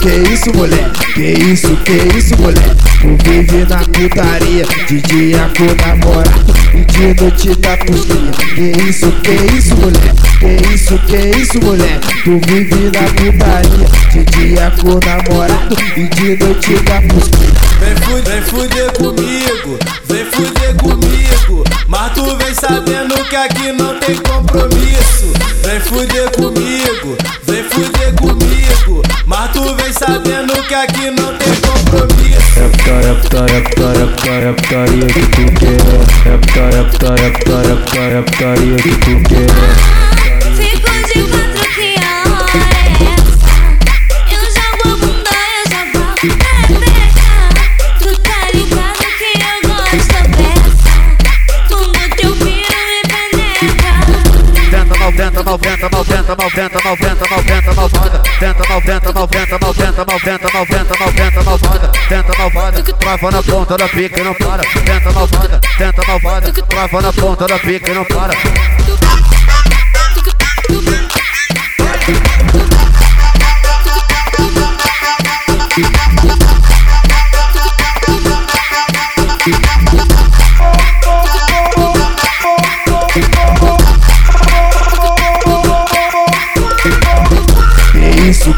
que isso, mulher? Que isso, que isso, mulher? Tu vive na putaria, de dia com namorado e de noite tá cozinha. Que isso, que isso, mulher? Que isso, que isso, mulher? Tu vive na putaria, de dia com namorado e de noite tá cozinha. Vem fuder, vem fuder comigo, vem fuder comigo. Mas tu vem sabendo que aqui não tem compromisso. Vem fuder comigo, vem fuder comigo. Sabendo que aqui não tem compromisso. É putaria, putaria, putaria, putaria, putaria que tu quer. É putaria, putaria, putaria, putaria, putaria que tu quer. Mal, tenta mal, tenta mal, tenta mal, tenta mal, tenta mal, tenta mal, foda. Tenta mal, foda. Trava na ponta da pica e não para. Tenta foda. Tenta foda. Trava na ponta da pica e não para.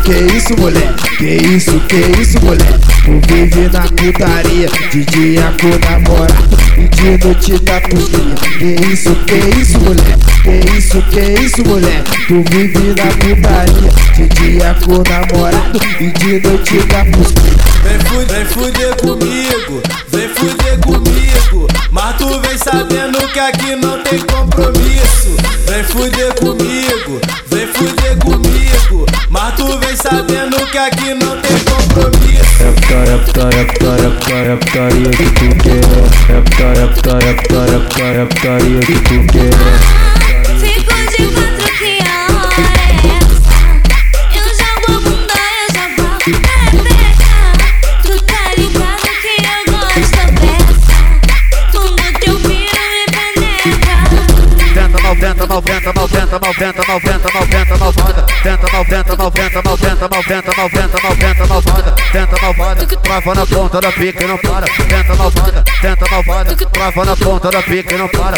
Que isso, mulher? Que isso, que isso, mulher? Tu vive na putaria, de dia com namorado e de noite tá cozinha. Que isso, que isso, mulher? Que isso, que isso, mulher? Tu vive na putaria, de dia com namorado e de noite tá cozinha. Vem vem fuder comigo, vem fuder comigo. Mas tu vem sabendo que aqui não tem compromisso. Vem fuder comigo, putaria, putaria, que tu quer. É putaria, putaria, putaria, putaria, putaria que tu quer. Tenta mal, tenta mal, tenta mal, tenta mal, tenta mal, foda. Tenta mal, foda. Trava na ponta da pica e não para. Tenta mal, foda. Tenta mal, foda. Trava na ponta da pica e não para.